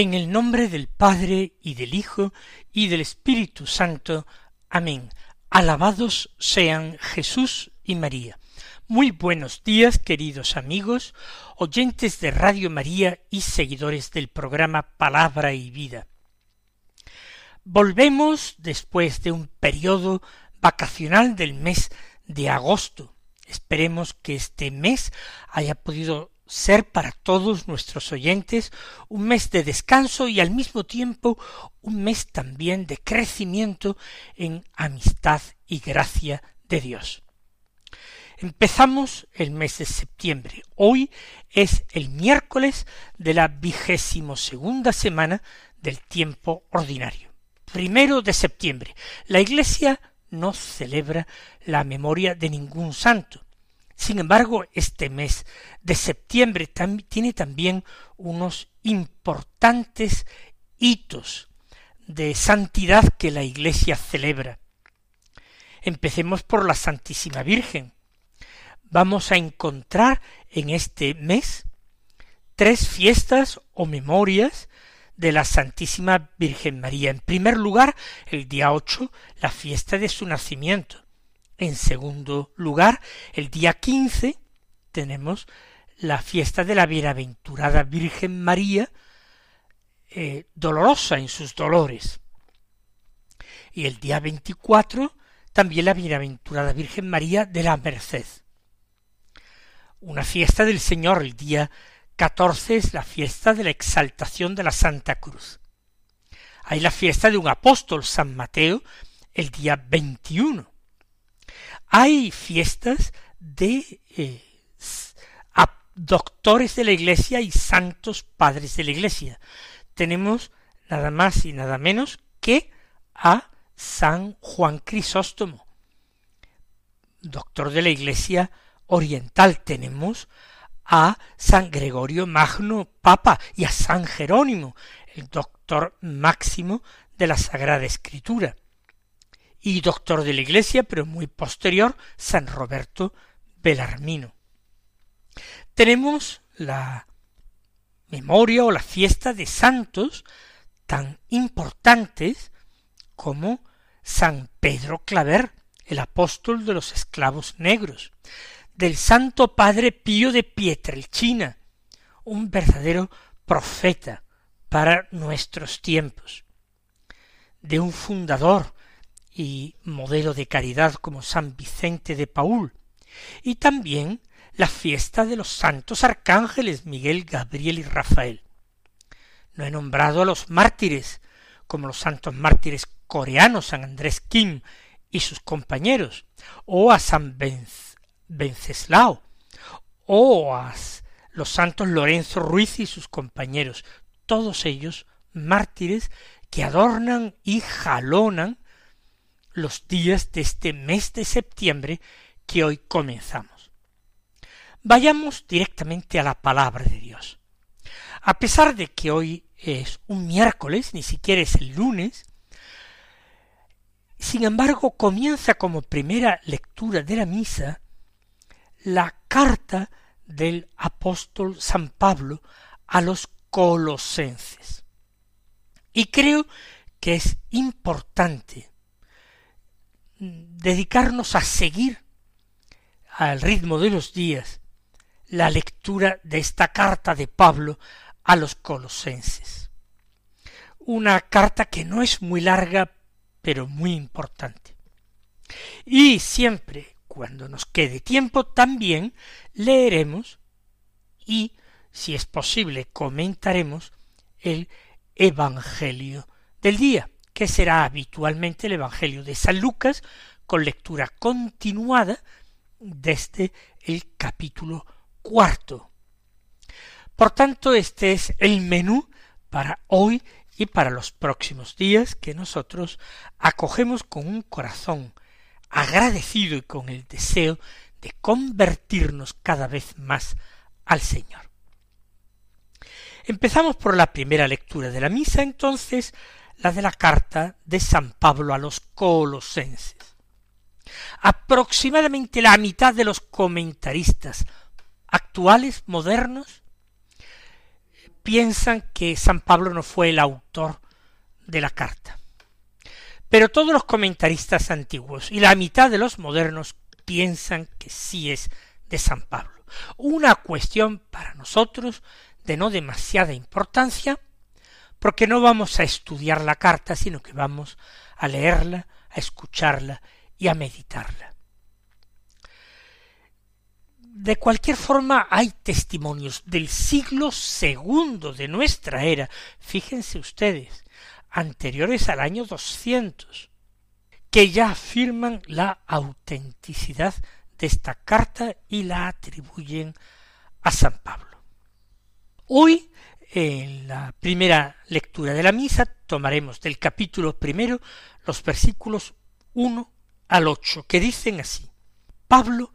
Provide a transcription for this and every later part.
En el nombre del Padre y del Hijo y del Espíritu Santo. Amén. Alabados sean Jesús y María. Muy buenos días, queridos amigos, oyentes de Radio María y seguidores del programa Palabra y Vida. Volvemos después de un periodo vacacional del mes de agosto. Esperemos que este mes haya podido ser para todos nuestros oyentes un mes de descanso y al mismo tiempo un mes también de crecimiento en amistad y gracia de Dios. Empezamos el mes de septiembre. Hoy es el miércoles de la vigésimo segunda semana del tiempo ordinario. Primero de septiembre. La Iglesia no celebra la memoria de ningún santo. Sin embargo, este mes de septiembre tiene también unos importantes hitos de santidad que la Iglesia celebra. Empecemos por la Santísima Virgen. Vamos a encontrar en este mes tres fiestas o memorias de la Santísima Virgen María. En primer lugar, el día ocho, la fiesta de su nacimiento. En segundo lugar, el día quince tenemos la fiesta de la bienaventurada Virgen María, eh, dolorosa en sus dolores. Y el día veinticuatro también la bienaventurada Virgen María de la Merced. Una fiesta del Señor, el día catorce es la fiesta de la exaltación de la Santa Cruz. Hay la fiesta de un apóstol, San Mateo, el día veintiuno. Hay fiestas de eh, doctores de la Iglesia y santos padres de la Iglesia. Tenemos nada más y nada menos que a San Juan Crisóstomo, doctor de la Iglesia oriental. Tenemos a San Gregorio Magno, Papa, y a San Jerónimo, el doctor máximo de la Sagrada Escritura y doctor de la Iglesia, pero muy posterior, San Roberto Belarmino. Tenemos la memoria o la fiesta de santos tan importantes como San Pedro Claver, el apóstol de los esclavos negros, del Santo Padre Pío de Pietrelcina, un verdadero profeta para nuestros tiempos, de un fundador y modelo de caridad como San Vicente de Paul, y también la fiesta de los santos arcángeles Miguel, Gabriel y Rafael. No he nombrado a los mártires, como los santos mártires coreanos San Andrés Kim y sus compañeros, o a San Venceslao, o a los santos Lorenzo Ruiz y sus compañeros, todos ellos mártires que adornan y jalonan los días de este mes de septiembre que hoy comenzamos. Vayamos directamente a la palabra de Dios. A pesar de que hoy es un miércoles, ni siquiera es el lunes, sin embargo comienza como primera lectura de la misa la carta del apóstol San Pablo a los colosenses. Y creo que es importante dedicarnos a seguir al ritmo de los días la lectura de esta carta de Pablo a los colosenses. Una carta que no es muy larga, pero muy importante. Y siempre, cuando nos quede tiempo, también leeremos y, si es posible, comentaremos el Evangelio del día que será habitualmente el Evangelio de San Lucas, con lectura continuada desde el capítulo cuarto. Por tanto, este es el menú para hoy y para los próximos días que nosotros acogemos con un corazón agradecido y con el deseo de convertirnos cada vez más al Señor. Empezamos por la primera lectura de la misa, entonces, la de la carta de San Pablo a los colosenses. Aproximadamente la mitad de los comentaristas actuales, modernos, piensan que San Pablo no fue el autor de la carta. Pero todos los comentaristas antiguos y la mitad de los modernos piensan que sí es de San Pablo. Una cuestión para nosotros de no demasiada importancia, porque no vamos a estudiar la carta, sino que vamos a leerla, a escucharla y a meditarla. De cualquier forma, hay testimonios del siglo segundo de nuestra era, fíjense ustedes, anteriores al año doscientos, que ya afirman la autenticidad de esta carta y la atribuyen a San Pablo. Hoy, en la primera lectura de la misa, tomaremos del capítulo primero los versículos uno al ocho, que dicen así Pablo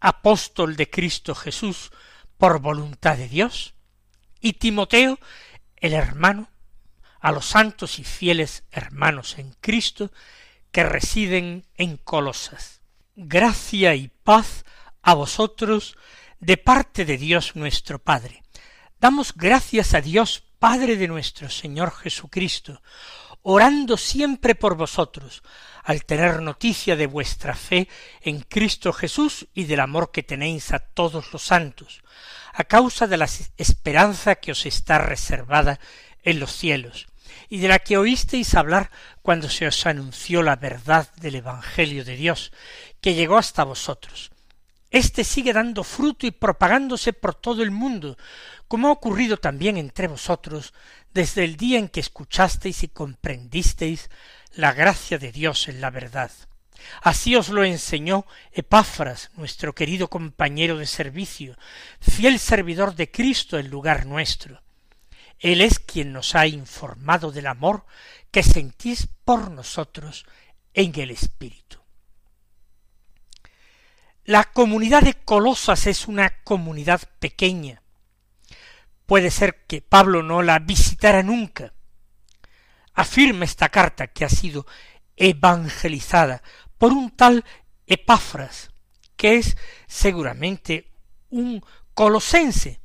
apóstol de Cristo Jesús por voluntad de Dios, y Timoteo, el hermano, a los santos y fieles hermanos en Cristo que residen en Colosas. Gracia y paz a vosotros de parte de Dios nuestro Padre. Damos gracias a Dios Padre de nuestro Señor Jesucristo, orando siempre por vosotros, al tener noticia de vuestra fe en Cristo Jesús y del amor que tenéis a todos los santos, a causa de la esperanza que os está reservada en los cielos, y de la que oísteis hablar cuando se os anunció la verdad del Evangelio de Dios, que llegó hasta vosotros. Este sigue dando fruto y propagándose por todo el mundo, como ha ocurrido también entre vosotros desde el día en que escuchasteis y comprendisteis la gracia de Dios en la verdad. Así os lo enseñó Epáfras, nuestro querido compañero de servicio, fiel servidor de Cristo en lugar nuestro. Él es quien nos ha informado del amor que sentís por nosotros en el Espíritu. La comunidad de Colosas es una comunidad pequeña. Puede ser que Pablo no la visitara nunca, afirma esta carta que ha sido evangelizada por un tal Epáfras, que es seguramente un colosense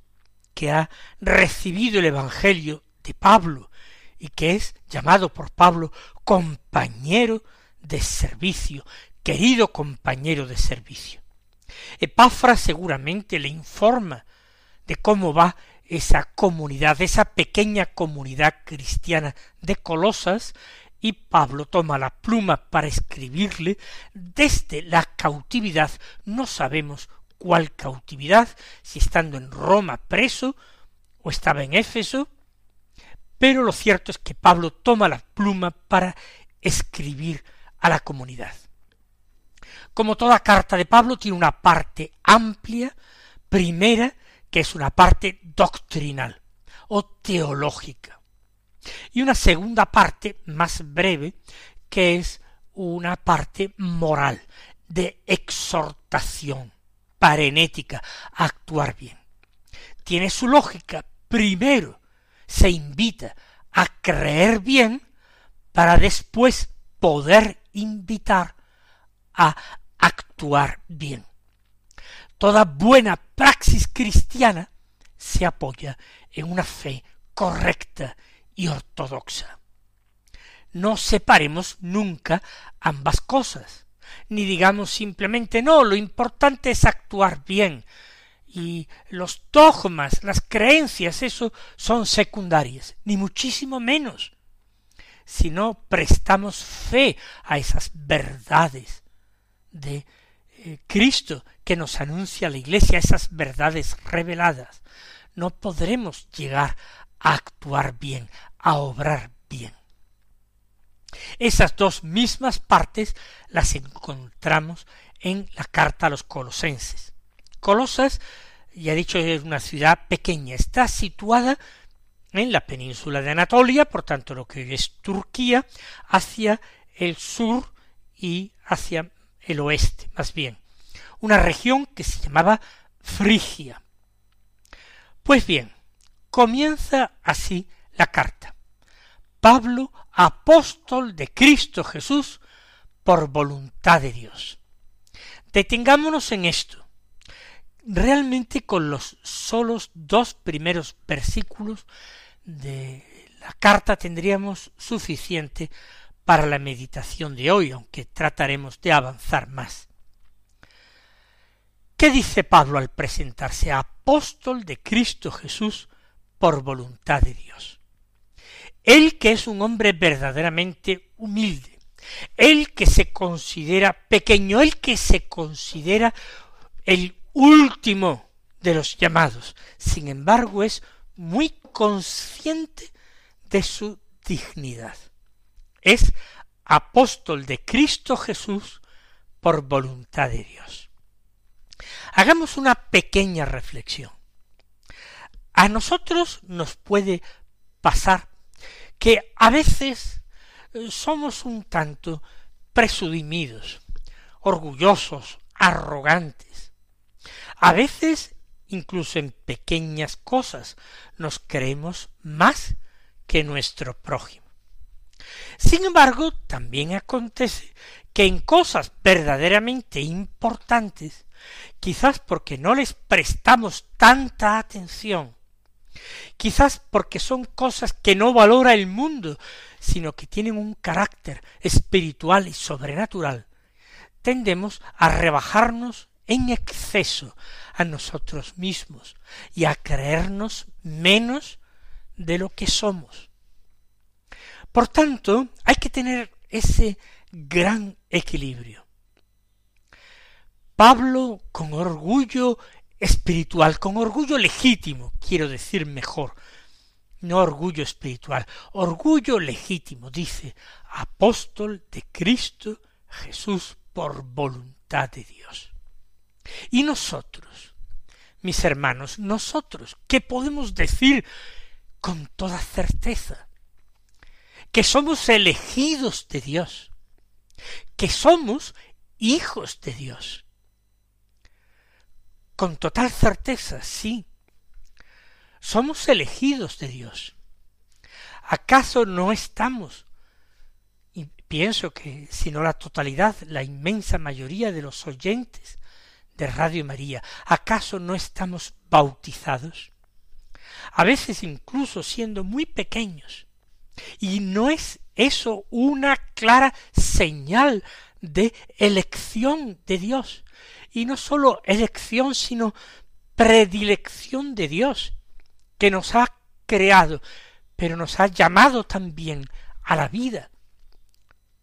que ha recibido el Evangelio de Pablo y que es llamado por Pablo compañero de servicio, querido compañero de servicio. Epáfras seguramente le informa de cómo va esa comunidad, esa pequeña comunidad cristiana de Colosas, y Pablo toma la pluma para escribirle desde la cautividad, no sabemos cuál cautividad, si estando en Roma preso o estaba en Éfeso, pero lo cierto es que Pablo toma la pluma para escribir a la comunidad. Como toda carta de Pablo tiene una parte amplia, primera, que es una parte doctrinal o teológica, y una segunda parte más breve, que es una parte moral, de exhortación parenética a actuar bien. Tiene su lógica. Primero se invita a creer bien para después poder invitar a actuar bien. Toda buena praxis cristiana se apoya en una fe correcta y ortodoxa. No separemos nunca ambas cosas, ni digamos simplemente no, lo importante es actuar bien, y los dogmas, las creencias, eso son secundarias, ni muchísimo menos. Si no prestamos fe a esas verdades de eh, Cristo que nos anuncia la Iglesia, esas verdades reveladas, no podremos llegar a actuar bien, a obrar bien. Esas dos mismas partes las encontramos en la carta a los colosenses. Colosas, ya he dicho, es una ciudad pequeña, está situada en la península de Anatolia, por tanto lo que es Turquía, hacia el sur y hacia el oeste, más bien, una región que se llamaba Frigia. Pues bien, comienza así la carta. Pablo, apóstol de Cristo Jesús, por voluntad de Dios. Detengámonos en esto. Realmente con los solos dos primeros versículos de la carta tendríamos suficiente para la meditación de hoy, aunque trataremos de avanzar más. ¿Qué dice Pablo al presentarse apóstol de Cristo Jesús por voluntad de Dios? Él que es un hombre verdaderamente humilde, él que se considera pequeño, él que se considera el último de los llamados, sin embargo es muy consciente de su dignidad es apóstol de Cristo Jesús por voluntad de Dios. Hagamos una pequeña reflexión. A nosotros nos puede pasar que a veces eh, somos un tanto presudimidos, orgullosos, arrogantes. A veces, incluso en pequeñas cosas, nos creemos más que nuestro prójimo. Sin embargo, también acontece que en cosas verdaderamente importantes, quizás porque no les prestamos tanta atención, quizás porque son cosas que no valora el mundo, sino que tienen un carácter espiritual y sobrenatural, tendemos a rebajarnos en exceso a nosotros mismos y a creernos menos de lo que somos. Por tanto, hay que tener ese gran equilibrio. Pablo, con orgullo espiritual, con orgullo legítimo, quiero decir mejor, no orgullo espiritual, orgullo legítimo, dice, apóstol de Cristo Jesús por voluntad de Dios. Y nosotros, mis hermanos, nosotros, ¿qué podemos decir con toda certeza? Que somos elegidos de Dios, que somos hijos de Dios. Con total certeza, sí. Somos elegidos de Dios. ¿Acaso no estamos? Y pienso que, si no la totalidad, la inmensa mayoría de los oyentes de Radio María, ¿acaso no estamos bautizados? A veces incluso siendo muy pequeños, y no es eso una clara señal de elección de Dios. Y no sólo elección, sino predilección de Dios, que nos ha creado, pero nos ha llamado también a la vida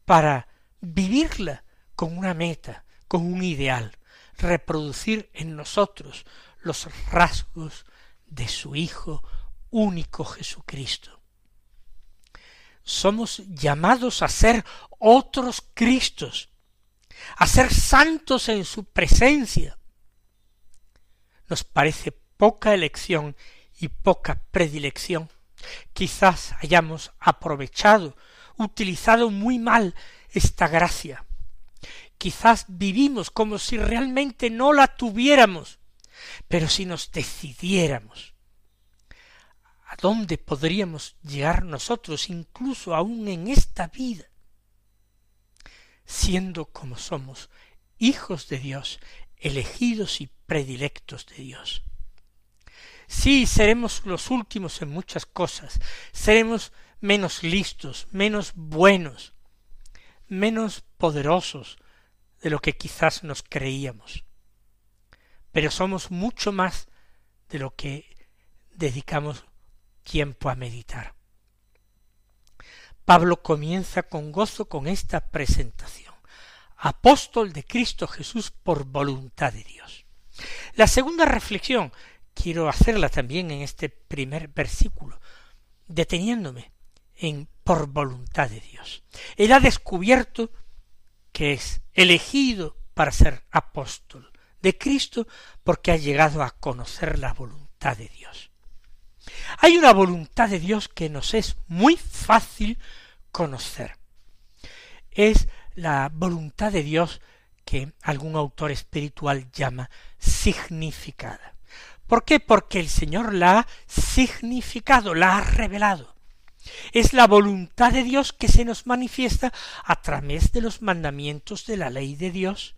para vivirla con una meta, con un ideal, reproducir en nosotros los rasgos de su Hijo único Jesucristo somos llamados a ser otros Cristos, a ser santos en su presencia. Nos parece poca elección y poca predilección. Quizás hayamos aprovechado, utilizado muy mal esta gracia. Quizás vivimos como si realmente no la tuviéramos, pero si nos decidiéramos ¿A dónde podríamos llegar nosotros incluso aún en esta vida? Siendo como somos hijos de Dios, elegidos y predilectos de Dios. Sí, seremos los últimos en muchas cosas, seremos menos listos, menos buenos, menos poderosos de lo que quizás nos creíamos. Pero somos mucho más de lo que dedicamos tiempo a meditar. Pablo comienza con gozo con esta presentación. Apóstol de Cristo Jesús por voluntad de Dios. La segunda reflexión quiero hacerla también en este primer versículo, deteniéndome en por voluntad de Dios. Él ha descubierto que es elegido para ser apóstol de Cristo porque ha llegado a conocer la voluntad de Dios. Hay una voluntad de Dios que nos es muy fácil conocer. Es la voluntad de Dios que algún autor espiritual llama significada. ¿Por qué? Porque el Señor la ha significado, la ha revelado. Es la voluntad de Dios que se nos manifiesta a través de los mandamientos de la ley de Dios,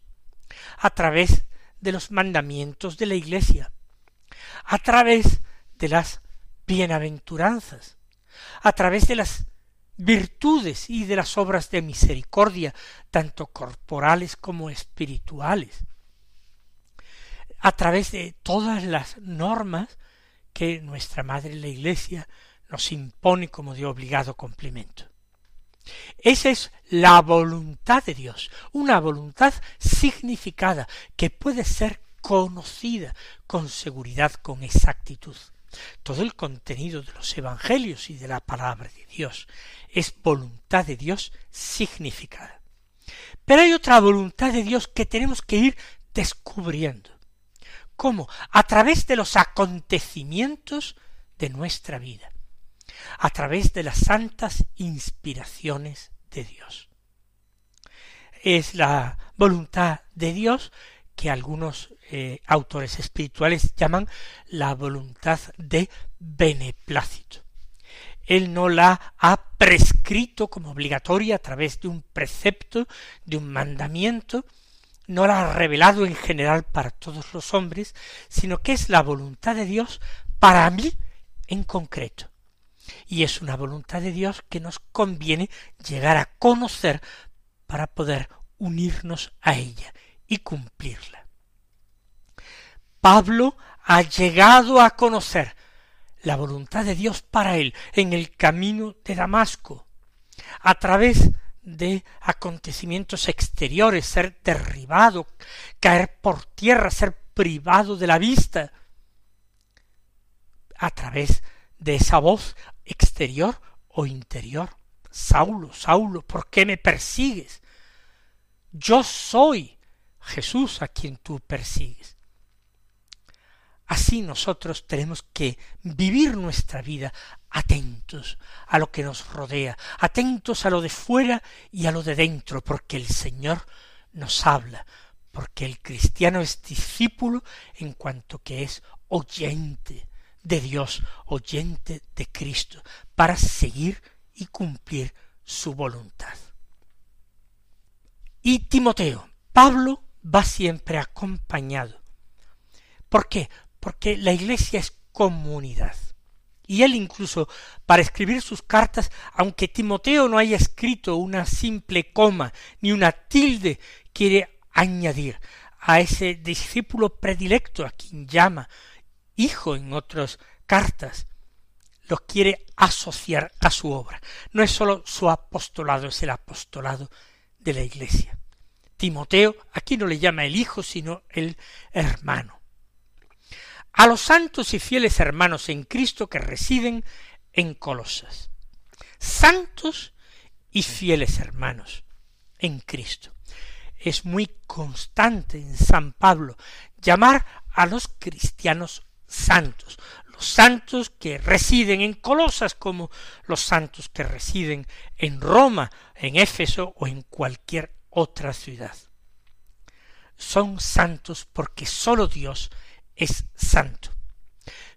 a través de los mandamientos de la Iglesia, a través de las bienaventuranzas, a través de las virtudes y de las obras de misericordia, tanto corporales como espirituales, a través de todas las normas que nuestra Madre la Iglesia nos impone como de obligado cumplimiento. Esa es la voluntad de Dios, una voluntad significada que puede ser conocida con seguridad, con exactitud. Todo el contenido de los evangelios y de la palabra de Dios es voluntad de Dios significada. Pero hay otra voluntad de Dios que tenemos que ir descubriendo. ¿Cómo? A través de los acontecimientos de nuestra vida, a través de las santas inspiraciones de Dios. Es la voluntad de Dios que algunos eh, autores espirituales llaman la voluntad de beneplácito. Él no la ha prescrito como obligatoria a través de un precepto, de un mandamiento, no la ha revelado en general para todos los hombres, sino que es la voluntad de Dios para mí en concreto. Y es una voluntad de Dios que nos conviene llegar a conocer para poder unirnos a ella y cumplirla. Pablo ha llegado a conocer la voluntad de Dios para él en el camino de Damasco, a través de acontecimientos exteriores, ser derribado, caer por tierra, ser privado de la vista, a través de esa voz exterior o interior. Saulo, Saulo, ¿por qué me persigues? Yo soy Jesús a quien tú persigues. Así nosotros tenemos que vivir nuestra vida atentos a lo que nos rodea, atentos a lo de fuera y a lo de dentro, porque el Señor nos habla, porque el cristiano es discípulo en cuanto que es oyente de Dios, oyente de Cristo, para seguir y cumplir su voluntad. Y Timoteo, Pablo va siempre acompañado. ¿Por qué? porque la iglesia es comunidad. Y él incluso, para escribir sus cartas, aunque Timoteo no haya escrito una simple coma ni una tilde, quiere añadir a ese discípulo predilecto a quien llama hijo en otras cartas, lo quiere asociar a su obra. No es sólo su apostolado, es el apostolado de la iglesia. Timoteo aquí no le llama el hijo, sino el hermano a los santos y fieles hermanos en Cristo que residen en Colosas. Santos y fieles hermanos en Cristo. Es muy constante en San Pablo llamar a los cristianos santos, los santos que residen en Colosas como los santos que residen en Roma, en Éfeso o en cualquier otra ciudad. Son santos porque sólo Dios es santo.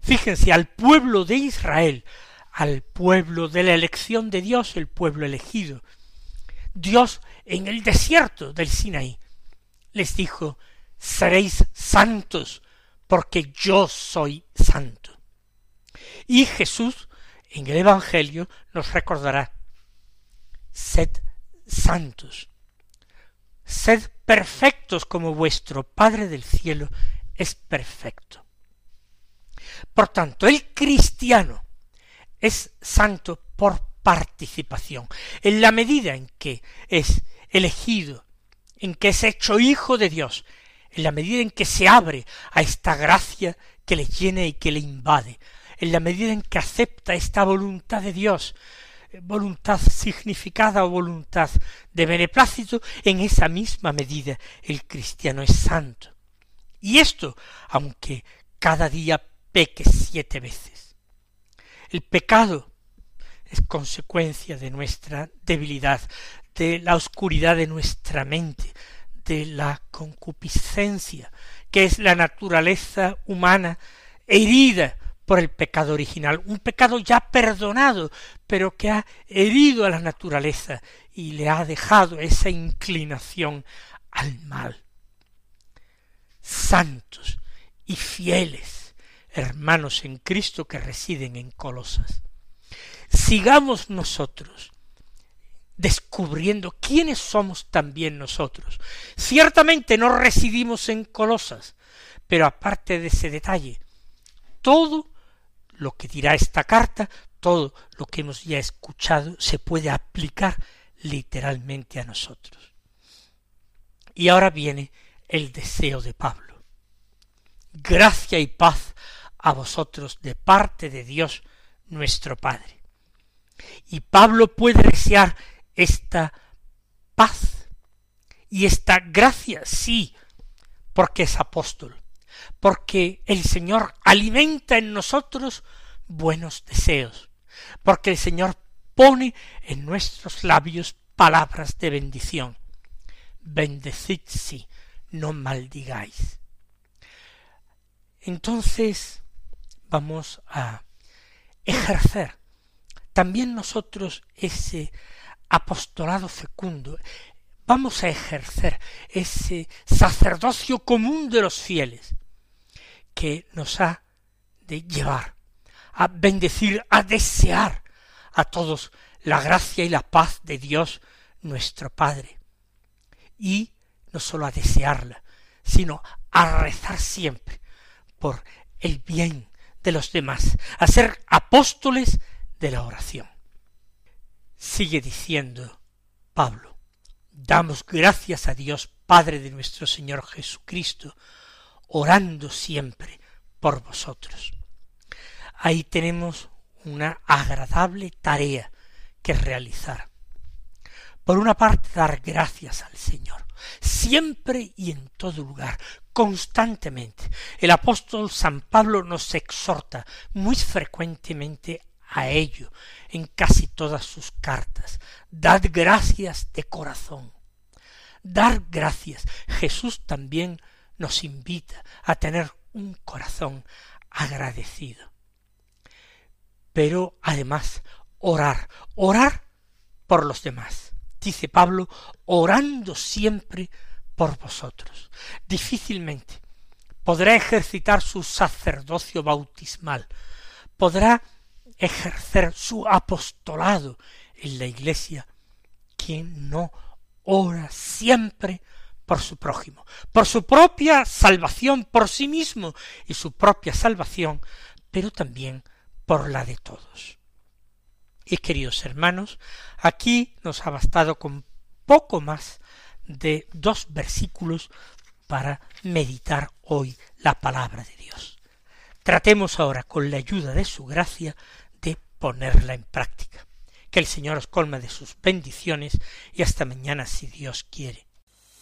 Fíjense, al pueblo de Israel, al pueblo de la elección de Dios, el pueblo elegido, Dios en el desierto del Sinaí les dijo, seréis santos, porque yo soy santo. Y Jesús en el Evangelio nos recordará, sed santos, sed perfectos como vuestro Padre del cielo es perfecto. Por tanto, el cristiano es santo por participación, en la medida en que es elegido, en que es hecho hijo de Dios, en la medida en que se abre a esta gracia que le llena y que le invade, en la medida en que acepta esta voluntad de Dios, voluntad significada o voluntad de beneplácito, en esa misma medida el cristiano es santo. Y esto, aunque cada día peque siete veces. El pecado es consecuencia de nuestra debilidad, de la oscuridad de nuestra mente, de la concupiscencia, que es la naturaleza humana herida por el pecado original, un pecado ya perdonado, pero que ha herido a la naturaleza y le ha dejado esa inclinación al mal. Santos y fieles hermanos en Cristo que residen en Colosas. Sigamos nosotros descubriendo quiénes somos también nosotros. Ciertamente no residimos en Colosas, pero aparte de ese detalle, todo lo que dirá esta carta, todo lo que hemos ya escuchado, se puede aplicar literalmente a nosotros. Y ahora viene el deseo de Pablo. Gracia y paz a vosotros de parte de Dios nuestro Padre. Y Pablo puede desear esta paz y esta gracia, sí, porque es apóstol, porque el Señor alimenta en nosotros buenos deseos, porque el Señor pone en nuestros labios palabras de bendición. Bendecid sí, no maldigáis. Entonces vamos a ejercer también nosotros ese apostolado fecundo, vamos a ejercer ese sacerdocio común de los fieles que nos ha de llevar a bendecir, a desear a todos la gracia y la paz de Dios nuestro Padre. Y no sólo a desearla, sino a rezar siempre por el bien de los demás, a ser apóstoles de la oración. Sigue diciendo Pablo, damos gracias a Dios Padre de nuestro Señor Jesucristo, orando siempre por vosotros. Ahí tenemos una agradable tarea que realizar. Por una parte, dar gracias al Señor, siempre y en todo lugar, constantemente. El apóstol San Pablo nos exhorta muy frecuentemente a ello en casi todas sus cartas. Dad gracias de corazón. Dar gracias. Jesús también nos invita a tener un corazón agradecido. Pero además, orar, orar por los demás. Dice Pablo, orando siempre por vosotros. Difícilmente podrá ejercitar su sacerdocio bautismal, podrá ejercer su apostolado en la iglesia quien no ora siempre por su prójimo, por su propia salvación, por sí mismo y su propia salvación, pero también por la de todos. Y queridos hermanos, aquí nos ha bastado con poco más de dos versículos para meditar hoy la palabra de Dios. Tratemos ahora con la ayuda de su gracia ponerla en práctica. Que el Señor os colme de sus bendiciones y hasta mañana si Dios quiere.